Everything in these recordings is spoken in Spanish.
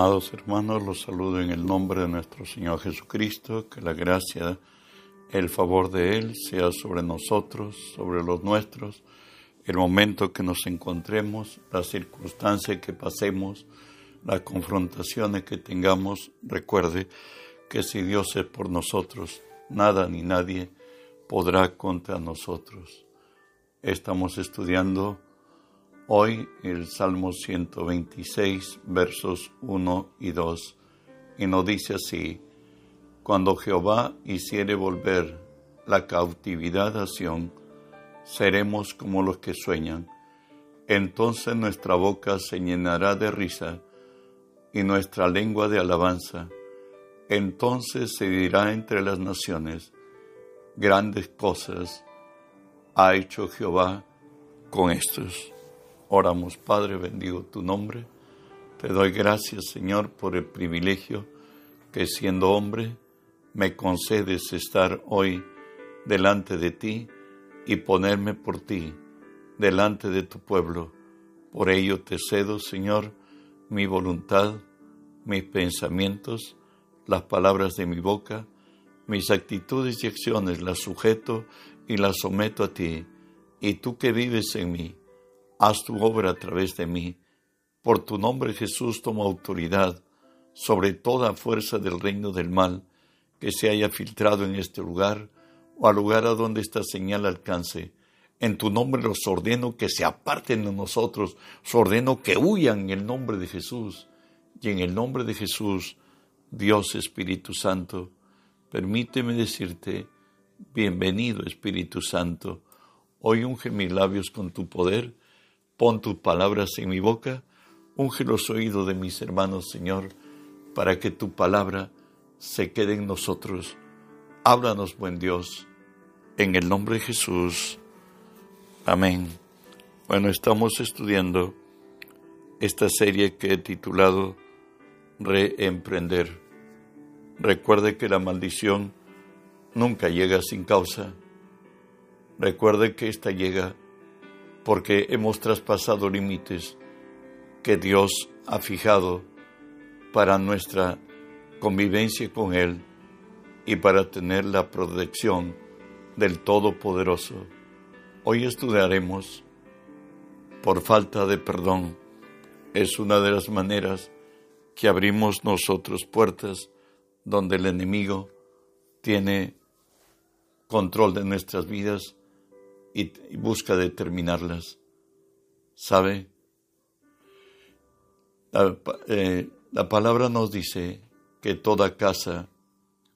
Amados hermanos, los saludo en el nombre de nuestro Señor Jesucristo, que la gracia, el favor de Él sea sobre nosotros, sobre los nuestros, el momento que nos encontremos, las circunstancias que pasemos, las confrontaciones que tengamos, recuerde que si Dios es por nosotros, nada ni nadie podrá contra nosotros. Estamos estudiando Hoy el Salmo 126, versos 1 y 2, y nos dice así, Cuando Jehová hiciere volver la cautividad a Sión, seremos como los que sueñan. Entonces nuestra boca se llenará de risa y nuestra lengua de alabanza. Entonces se dirá entre las naciones, grandes cosas ha hecho Jehová con estos. Oramos, Padre, bendigo tu nombre. Te doy gracias, Señor, por el privilegio que siendo hombre me concedes estar hoy delante de ti y ponerme por ti delante de tu pueblo. Por ello te cedo, Señor, mi voluntad, mis pensamientos, las palabras de mi boca, mis actitudes y acciones las sujeto y las someto a ti, y tú que vives en mí, haz tu obra a través de mí. Por tu nombre Jesús toma autoridad sobre toda fuerza del reino del mal que se haya filtrado en este lugar o al lugar a donde esta señal alcance. En tu nombre los ordeno que se aparten de nosotros, os ordeno que huyan en el nombre de Jesús. Y en el nombre de Jesús, Dios Espíritu Santo, permíteme decirte, bienvenido Espíritu Santo, hoy unge mis labios con tu poder, Pon tus palabras en mi boca, unge los oídos de mis hermanos, Señor, para que tu palabra se quede en nosotros. Háblanos, buen Dios, en el nombre de Jesús. Amén. Bueno, estamos estudiando esta serie que he titulado Reemprender. Recuerde que la maldición nunca llega sin causa. Recuerde que esta llega porque hemos traspasado límites que Dios ha fijado para nuestra convivencia con Él y para tener la protección del Todopoderoso. Hoy estudiaremos por falta de perdón. Es una de las maneras que abrimos nosotros puertas donde el enemigo tiene control de nuestras vidas y, busca determinarlas. ¿Sabe? Eh, la, palabra nos dice que toda casa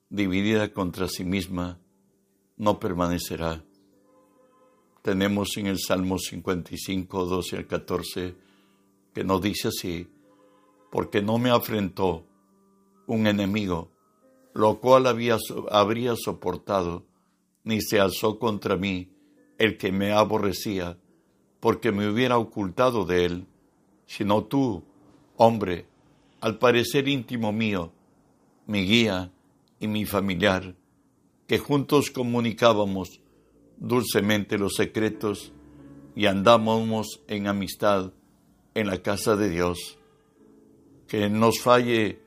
dividida contra sí misma no permanecerá. Tenemos en el Salmo 55, 12 al 14, que nos dice así, porque no me afrentó un enemigo, lo cual había, habría soportado, ni se alzó contra mí el que me aborrecía, porque me hubiera ocultado de él, sino tú, hombre, al parecer íntimo mío, mi guía y mi familiar, que juntos comunicábamos dulcemente los secretos y andábamos en amistad en la casa de Dios. Que nos falle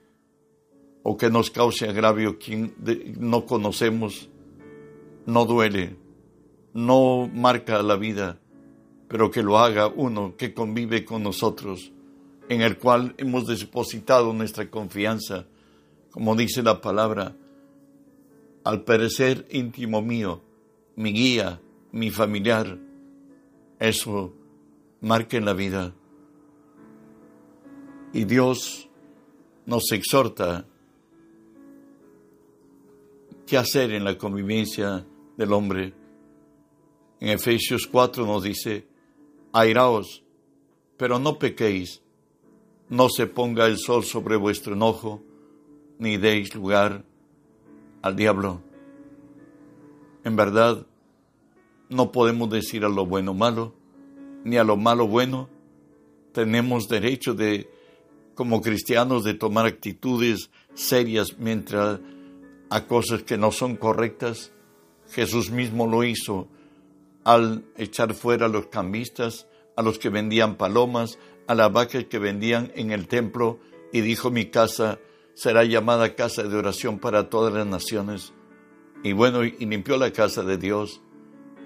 o que nos cause agravio quien no conocemos, no duele, no marca la vida, pero que lo haga uno que convive con nosotros, en el cual hemos depositado nuestra confianza, como dice la palabra, al perecer íntimo mío, mi guía, mi familiar, eso marca en la vida. Y Dios nos exhorta qué hacer en la convivencia del hombre en Efesios 4 nos dice, airaos, pero no pequéis, no se ponga el sol sobre vuestro enojo, ni deis lugar al diablo. En verdad, no podemos decir a lo bueno malo, ni a lo malo bueno. Tenemos derecho de, como cristianos, de tomar actitudes serias mientras a cosas que no son correctas. Jesús mismo lo hizo al echar fuera a los cambistas, a los que vendían palomas, a las vacas que vendían en el templo y dijo mi casa será llamada casa de oración para todas las naciones. Y bueno, y limpió la casa de Dios.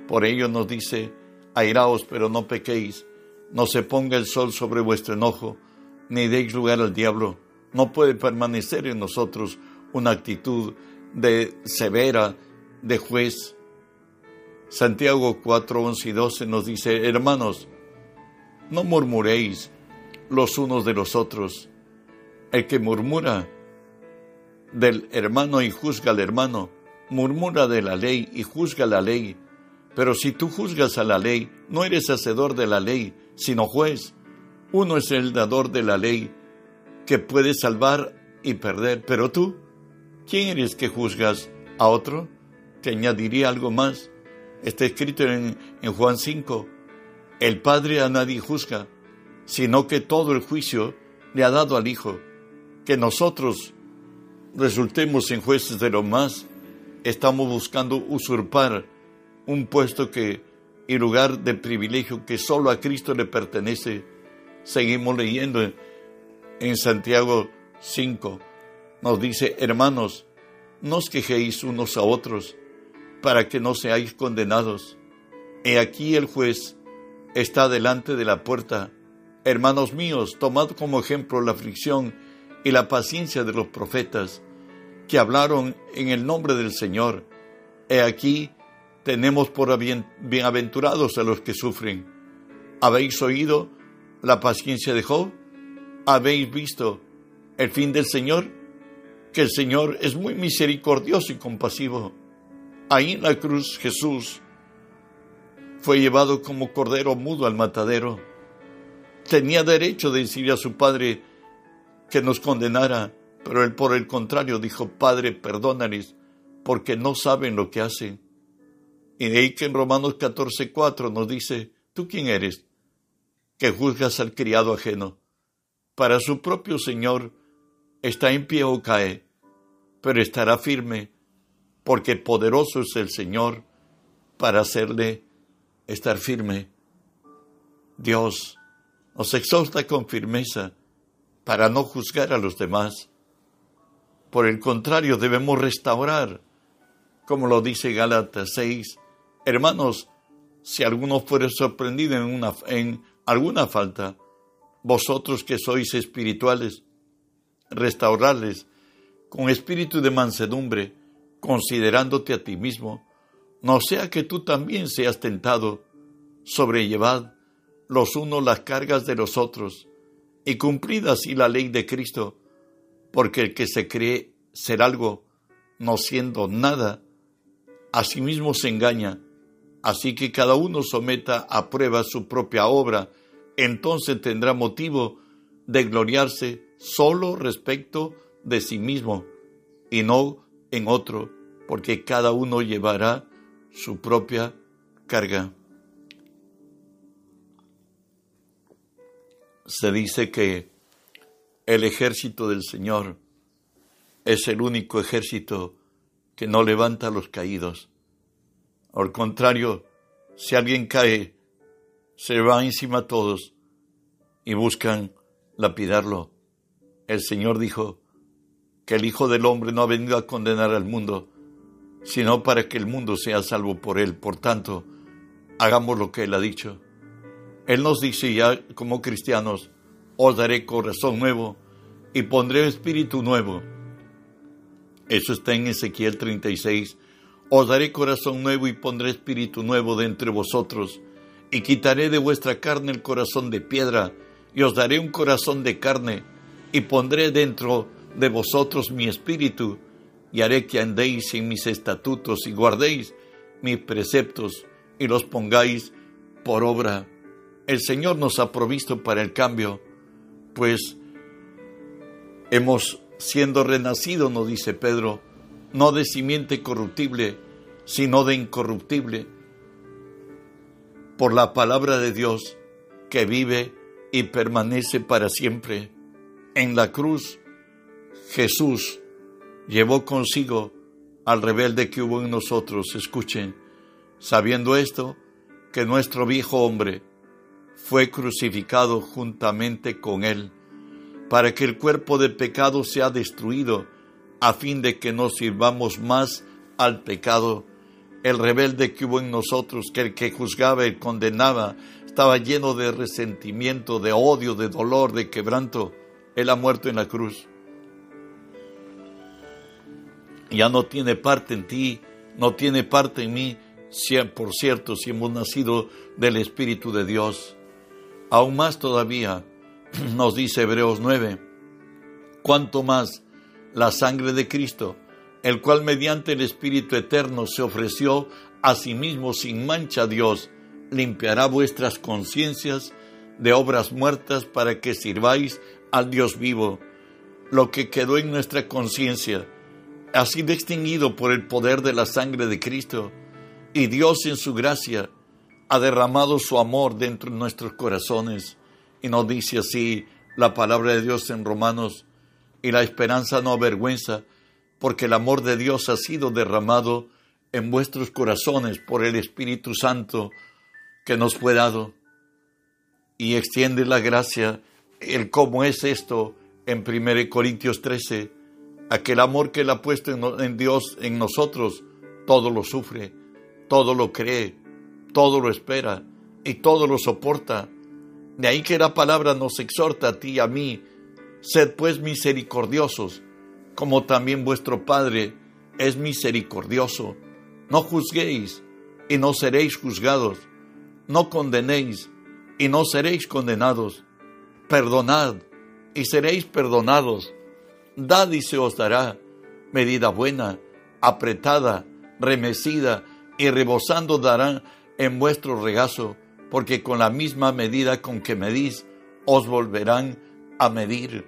Por ello nos dice, airaos pero no pequéis, no se ponga el sol sobre vuestro enojo, ni deis lugar al diablo. No puede permanecer en nosotros una actitud de severa, de juez. Santiago 4, 11 y 12 nos dice, hermanos, no murmuréis los unos de los otros. El que murmura del hermano y juzga al hermano, murmura de la ley y juzga la ley. Pero si tú juzgas a la ley, no eres hacedor de la ley, sino juez. Uno es el dador de la ley, que puede salvar y perder. Pero tú, ¿quién eres que juzgas a otro? Te añadiría algo más. Está escrito en, en Juan 5. El Padre a nadie juzga, sino que todo el juicio le ha dado al Hijo. Que nosotros resultemos en jueces de lo más, estamos buscando usurpar un puesto que y lugar de privilegio que solo a Cristo le pertenece. Seguimos leyendo en Santiago 5. Nos dice, hermanos, no os quejéis unos a otros para que no seáis condenados. He aquí el juez está delante de la puerta. Hermanos míos, tomad como ejemplo la aflicción y la paciencia de los profetas que hablaron en el nombre del Señor. He aquí, tenemos por bienaventurados a los que sufren. ¿Habéis oído la paciencia de Job? ¿Habéis visto el fin del Señor? Que el Señor es muy misericordioso y compasivo. Ahí en la cruz Jesús fue llevado como cordero mudo al matadero. Tenía derecho de decir a su Padre que nos condenara, pero él por el contrario dijo, Padre, perdónales, porque no saben lo que hacen. Y de ahí que en Romanos 14:4 nos dice, ¿tú quién eres? Que juzgas al criado ajeno. Para su propio Señor está en pie o cae, pero estará firme, porque poderoso es el Señor para hacerle estar firme. Dios nos exhorta con firmeza para no juzgar a los demás. Por el contrario, debemos restaurar, como lo dice Gálatas 6. Hermanos, si alguno fuere sorprendido en, una, en alguna falta, vosotros que sois espirituales, restaurarles con espíritu de mansedumbre, considerándote a ti mismo, no sea que tú también seas tentado, sobrellevad los unos las cargas de los otros, y cumplid así la ley de Cristo, porque el que se cree ser algo, no siendo nada, a sí mismo se engaña. Así que cada uno someta a prueba su propia obra, entonces tendrá motivo de gloriarse solo respecto de sí mismo y no en otro, porque cada uno llevará su propia carga. Se dice que el ejército del Señor es el único ejército que no levanta a los caídos. Al contrario, si alguien cae, se va encima a todos y buscan lapidarlo. El Señor dijo que el Hijo del Hombre no ha venido a condenar al mundo, sino para que el mundo sea salvo por él. Por tanto, hagamos lo que Él ha dicho. Él nos dice ya como cristianos, os daré corazón nuevo y pondré espíritu nuevo. Eso está en Ezequiel 36. Os daré corazón nuevo y pondré espíritu nuevo de entre vosotros, y quitaré de vuestra carne el corazón de piedra, y os daré un corazón de carne, y pondré dentro de vosotros mi espíritu, y haré que andéis en mis estatutos y guardéis mis preceptos, y los pongáis por obra. El Señor nos ha provisto para el cambio pues hemos siendo renacido, nos dice Pedro, no de simiente corruptible, sino de incorruptible, por la palabra de Dios que vive y permanece para siempre. En la cruz, Jesús llevó consigo al rebelde que hubo en nosotros. Escuchen, sabiendo esto, que nuestro viejo hombre, fue crucificado juntamente con él, para que el cuerpo de pecado sea destruido, a fin de que no sirvamos más al pecado. El rebelde que hubo en nosotros, que el que juzgaba y condenaba, estaba lleno de resentimiento, de odio, de dolor, de quebranto. Él ha muerto en la cruz. Ya no tiene parte en ti, no tiene parte en mí, por cierto, si hemos nacido del Espíritu de Dios. Aún más todavía, nos dice Hebreos 9, cuanto más la sangre de Cristo, el cual mediante el Espíritu Eterno se ofreció a sí mismo sin mancha a Dios, limpiará vuestras conciencias de obras muertas para que sirváis al Dios vivo. Lo que quedó en nuestra conciencia ha sido extinguido por el poder de la sangre de Cristo, y Dios en su gracia ha derramado su amor dentro de nuestros corazones. Y nos dice así la palabra de Dios en Romanos, y la esperanza no avergüenza, porque el amor de Dios ha sido derramado en vuestros corazones por el Espíritu Santo que nos fue dado. Y extiende la gracia, el cómo es esto en 1 Corintios 13, aquel amor que Él ha puesto en, Dios, en nosotros, todo lo sufre, todo lo cree, todo lo espera y todo lo soporta. De ahí que la palabra nos exhorta a ti y a mí, sed pues misericordiosos, como también vuestro Padre es misericordioso. No juzguéis y no seréis juzgados, no condenéis y no seréis condenados. Perdonad y seréis perdonados Dad y se os dará medida buena, apretada, remecida y rebosando darán en vuestro regazo, porque con la misma medida con que medís, os volverán a medir.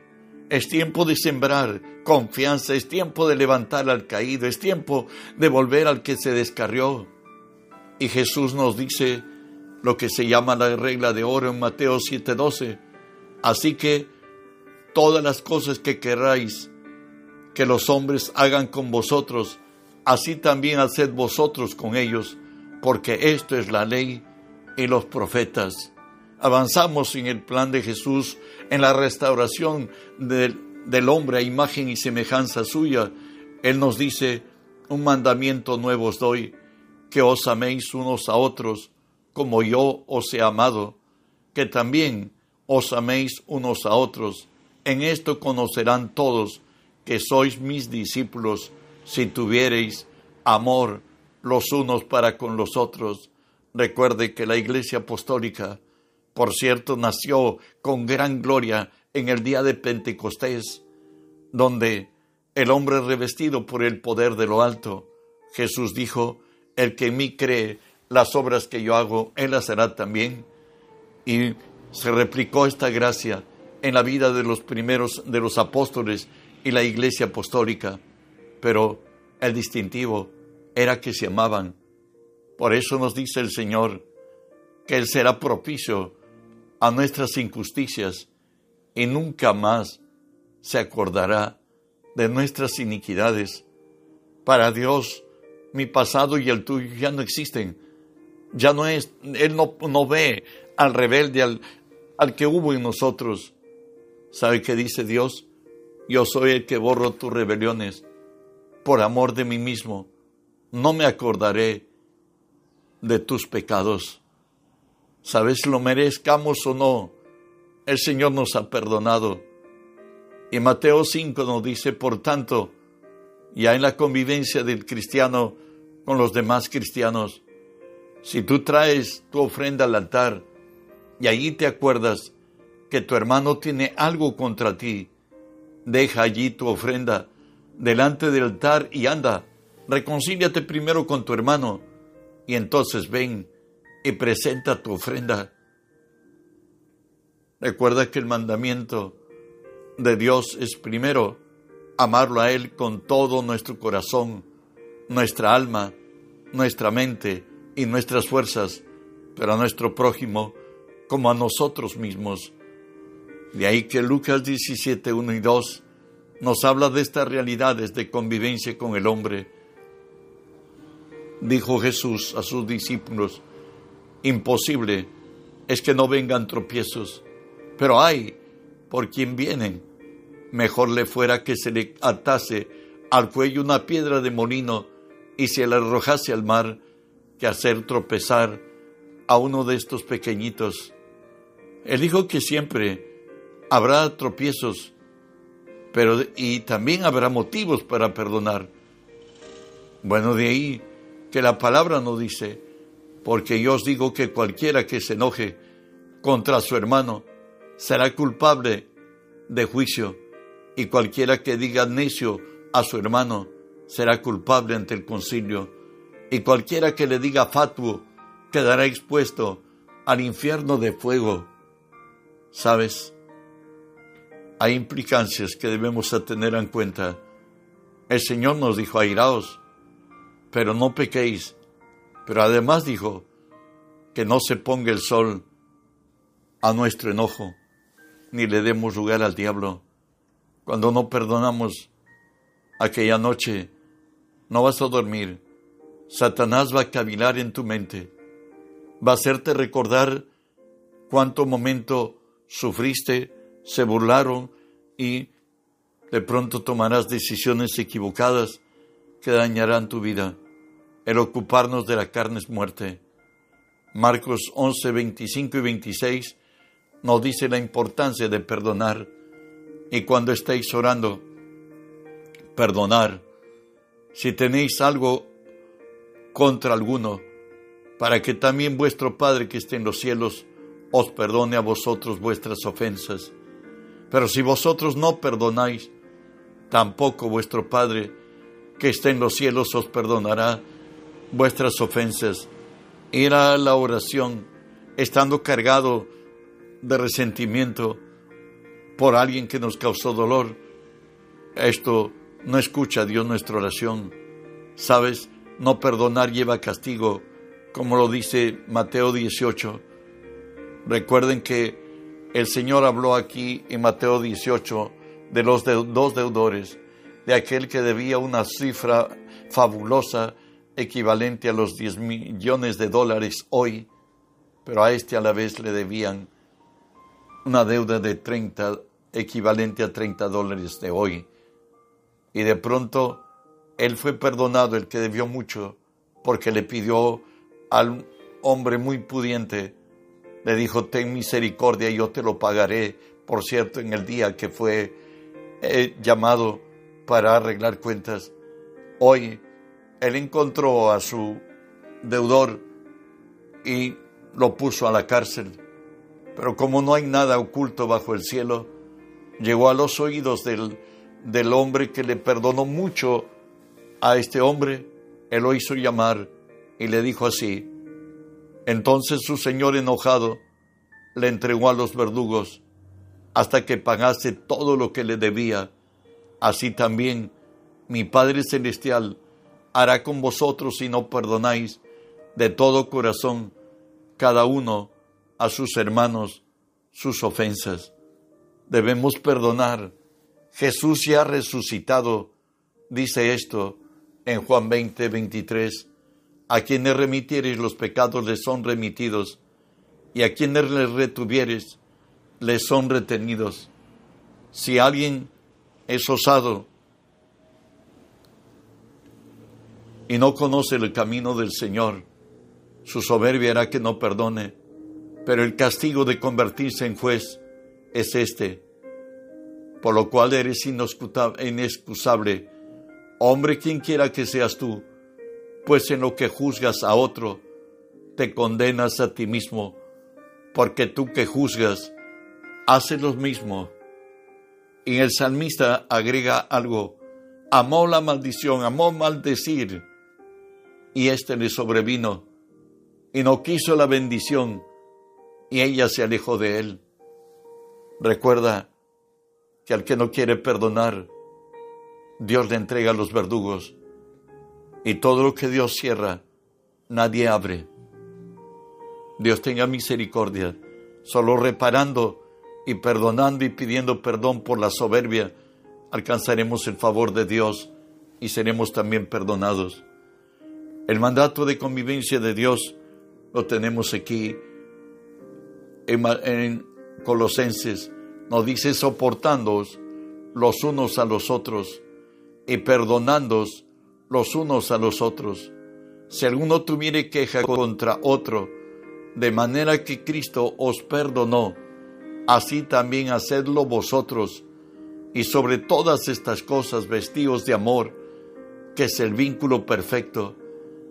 Es tiempo de sembrar confianza, es tiempo de levantar al caído, es tiempo de volver al que se descarrió. Y Jesús nos dice lo que se llama la regla de oro en Mateo 7:12. Así que todas las cosas que queráis que los hombres hagan con vosotros, así también haced vosotros con ellos, porque esto es la ley y los profetas. Avanzamos en el plan de Jesús, en la restauración del, del hombre a imagen y semejanza suya. Él nos dice, un mandamiento nuevo os doy, que os améis unos a otros, como yo os he amado, que también os améis unos a otros en esto conocerán todos que sois mis discípulos si tuviereis amor los unos para con los otros. Recuerde que la Iglesia Apostólica, por cierto, nació con gran gloria en el día de Pentecostés, donde el hombre revestido por el poder de lo alto, Jesús dijo, el que en mí cree las obras que yo hago, él las hará también. Y se replicó esta gracia en la vida de los primeros, de los apóstoles y la iglesia apostólica, pero el distintivo era que se amaban. Por eso nos dice el Señor que Él será propicio a nuestras injusticias y nunca más se acordará de nuestras iniquidades. Para Dios, mi pasado y el tuyo ya no existen. Ya no es, Él no, no ve al rebelde, al, al que hubo en nosotros. ¿Sabe qué dice Dios? Yo soy el que borro tus rebeliones por amor de mí mismo. No me acordaré de tus pecados. ¿Sabes lo merezcamos o no? El Señor nos ha perdonado. Y Mateo 5 nos dice, por tanto, ya en la convivencia del cristiano con los demás cristianos, si tú traes tu ofrenda al altar y allí te acuerdas que tu hermano tiene algo contra ti, deja allí tu ofrenda delante del altar y anda, reconcíliate primero con tu hermano y entonces ven y presenta tu ofrenda. Recuerda que el mandamiento de Dios es primero amarlo a Él con todo nuestro corazón, nuestra alma, nuestra mente y nuestras fuerzas, pero a nuestro prójimo como a nosotros mismos. De ahí que Lucas 17, 1 y 2 nos habla de estas realidades de convivencia con el hombre. Dijo Jesús a sus discípulos, imposible es que no vengan tropiezos, pero hay por quien vienen mejor le fuera que se le atase al cuello una piedra de molino y se le arrojase al mar que hacer tropezar a uno de estos pequeñitos. Él dijo que siempre habrá tropiezos, pero y también habrá motivos para perdonar. Bueno, de ahí que la palabra no dice, porque yo os digo que cualquiera que se enoje contra su hermano será culpable de juicio, y cualquiera que diga necio a su hermano será culpable ante el concilio, y cualquiera que le diga fatuo quedará expuesto al infierno de fuego. ¿Sabes? Hay implicancias que debemos tener en cuenta. El Señor nos dijo, airaos, pero no pequéis. Pero además dijo que no se ponga el sol a nuestro enojo, ni le demos lugar al diablo. Cuando no perdonamos aquella noche, no vas a dormir. Satanás va a cavilar en tu mente. Va a hacerte recordar cuánto momento sufriste, se burlaron y de pronto tomarás decisiones equivocadas que dañarán tu vida. El ocuparnos de la carne es muerte. Marcos 11, 25 y 26 nos dice la importancia de perdonar. Y cuando estéis orando, perdonar. Si tenéis algo contra alguno, para que también vuestro Padre que esté en los cielos os perdone a vosotros vuestras ofensas. Pero si vosotros no perdonáis, tampoco vuestro Padre que está en los cielos os perdonará vuestras ofensas. Ir a la oración estando cargado de resentimiento por alguien que nos causó dolor. Esto no escucha Dios nuestra oración. Sabes, no perdonar lleva castigo, como lo dice Mateo 18. Recuerden que el Señor habló aquí en Mateo 18 de los dos deudores, de aquel que debía una cifra fabulosa equivalente a los 10 millones de dólares hoy, pero a este a la vez le debían una deuda de 30, equivalente a 30 dólares de hoy. Y de pronto él fue perdonado, el que debió mucho, porque le pidió al hombre muy pudiente, le dijo, ten misericordia, yo te lo pagaré, por cierto, en el día que fue llamado para arreglar cuentas. Hoy él encontró a su deudor y lo puso a la cárcel. Pero como no hay nada oculto bajo el cielo, llegó a los oídos del, del hombre que le perdonó mucho a este hombre, él lo hizo llamar y le dijo así, entonces su señor enojado le entregó a los verdugos hasta que pagase todo lo que le debía. Así también mi Padre Celestial hará con vosotros si no perdonáis de todo corazón cada uno a sus hermanos sus ofensas. Debemos perdonar. Jesús ya ha resucitado, dice esto en Juan 20, 23. A quienes remitieres los pecados les son remitidos, y a quienes les retuvieres les son retenidos. Si alguien es osado y no conoce el camino del Señor, su soberbia hará que no perdone, pero el castigo de convertirse en juez es este, por lo cual eres inexcusable, hombre quien quiera que seas tú, pues en lo que juzgas a otro, te condenas a ti mismo, porque tú que juzgas, haces lo mismo. Y el salmista agrega algo, amó la maldición, amó maldecir, y éste le sobrevino, y no quiso la bendición, y ella se alejó de él. Recuerda que al que no quiere perdonar, Dios le entrega a los verdugos, y todo lo que Dios cierra, nadie abre. Dios tenga misericordia, solo reparando y perdonando y pidiendo perdón por la soberbia, alcanzaremos el favor de Dios y seremos también perdonados. El mandato de convivencia de Dios lo tenemos aquí en, Colosenses. Nos dice soportándoos los unos a los otros y perdonándoos los unos a los otros. Si alguno tuviere queja contra otro, de manera que Cristo os perdonó, así también hacedlo vosotros. Y sobre todas estas cosas vestidos de amor, que es el vínculo perfecto,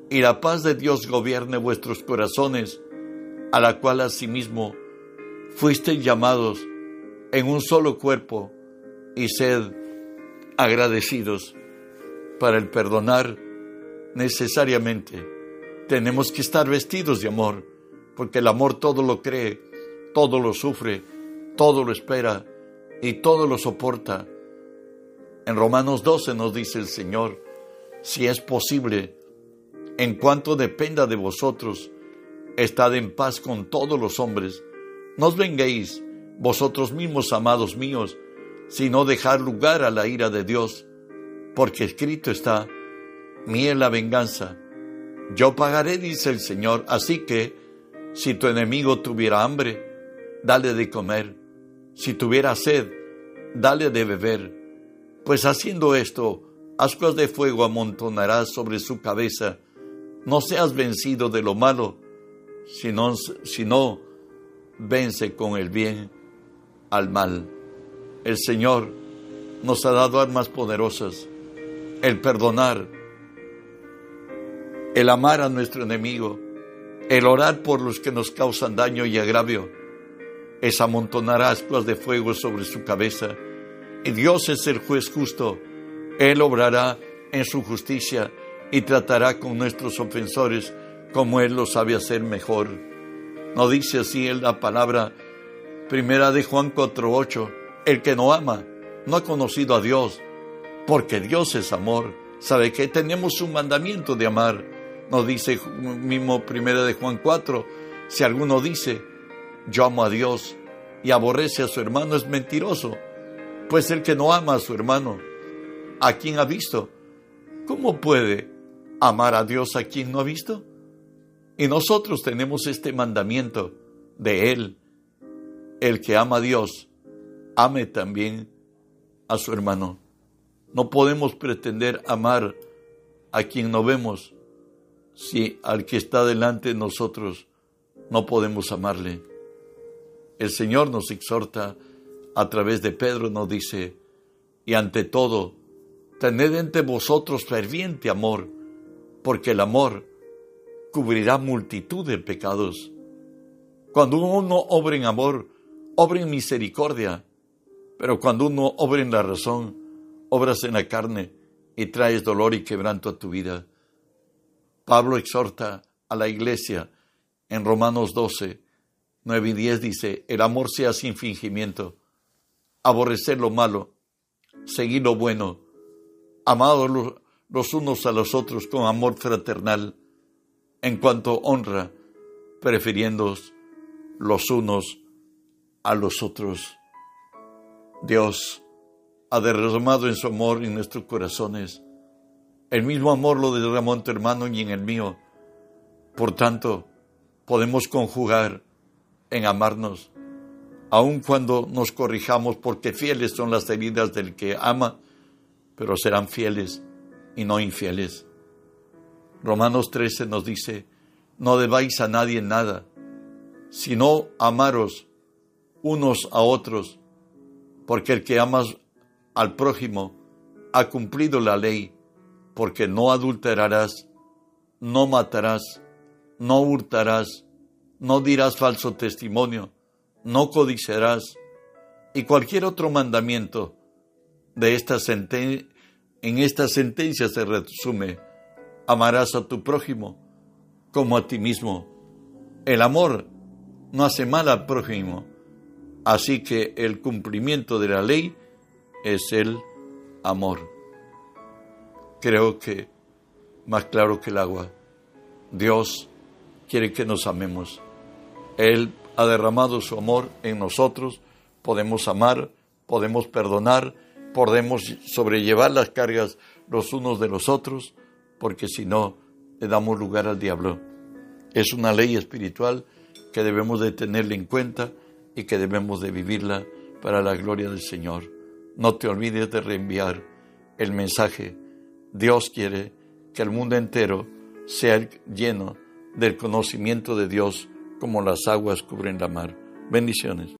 y la paz de Dios gobierne vuestros corazones, a la cual asimismo fuisteis llamados en un solo cuerpo, y sed agradecidos para el perdonar necesariamente. Tenemos que estar vestidos de amor, porque el amor todo lo cree, todo lo sufre, todo lo espera y todo lo soporta. En Romanos 12 nos dice el Señor, si es posible, en cuanto dependa de vosotros, estad en paz con todos los hombres. No os venguéis, vosotros mismos, amados míos, sino dejar lugar a la ira de Dios, porque escrito está, mía la venganza, yo pagaré, dice el Señor, así que, si tu enemigo tuviera hambre, dale de comer, si tuviera sed, dale de beber, pues haciendo esto, ascuas de fuego amontonarás sobre su cabeza, no seas vencido de lo malo, sino, sino vence con el bien al mal. El Señor nos ha dado armas poderosas, el perdonar, el amar a nuestro enemigo, el orar por los que nos causan daño y agravio, es amontonar ascuas de fuego sobre su cabeza. Y Dios es el juez justo, Él obrará en su justicia y tratará con nuestros ofensores como Él lo sabe hacer mejor. No dice así en la palabra primera de Juan 4.8, el que no ama no ha conocido a Dios, porque Dios es amor. Sabe que tenemos un mandamiento de amar. No dice mismo primera de Juan 4, si alguno dice, yo amo a Dios y aborrece a su hermano es mentiroso, pues el que no ama a su hermano, ¿a quien ha visto? ¿Cómo puede amar a Dios a quien no ha visto? Y nosotros tenemos este mandamiento de Él. El que ama a Dios, ame también a su hermano. No podemos pretender amar a quien no vemos si al que está delante de nosotros no podemos amarle. El Señor nos exhorta a través de Pedro, nos dice, y ante todo, tened entre vosotros ferviente amor, porque el amor cubrirá multitud de pecados. Cuando uno obra en amor, obra en misericordia, pero cuando uno obra en la razón, obras en la carne y traes dolor y quebranto a tu vida. Pablo exhorta a la iglesia en Romanos 12, 9 y 10 dice, el amor sea sin fingimiento, aborrecer lo malo, seguir lo bueno, amados los unos a los otros con amor fraternal, en cuanto honra, prefiriendo los unos a los otros. Dios ha derramado en su amor en nuestros corazones. El mismo amor lo derramó en tu hermano y en el mío. Por tanto, podemos conjugar en amarnos, aun cuando nos corrijamos, porque fieles son las heridas del que ama, pero serán fieles y no infieles. Romanos 13 nos dice, no debáis a nadie nada, sino amaros unos a otros, porque el que ama al prójimo ha cumplido la ley, porque no adulterarás, no matarás, no hurtarás, no dirás falso testimonio, no codiciarás, y cualquier otro mandamiento de esta en esta sentencia se resume, amarás a tu prójimo como a ti mismo. El amor no hace mal al prójimo, así que el cumplimiento de la ley es el amor. Creo que más claro que el agua, Dios quiere que nos amemos. Él ha derramado su amor en nosotros, podemos amar, podemos perdonar, podemos sobrellevar las cargas los unos de los otros, porque si no, le damos lugar al diablo. Es una ley espiritual que debemos de tenerla en cuenta y que debemos de vivirla para la gloria del Señor. No te olvides de reenviar el mensaje. Dios quiere que el mundo entero sea lleno del conocimiento de Dios como las aguas cubren la mar. Bendiciones.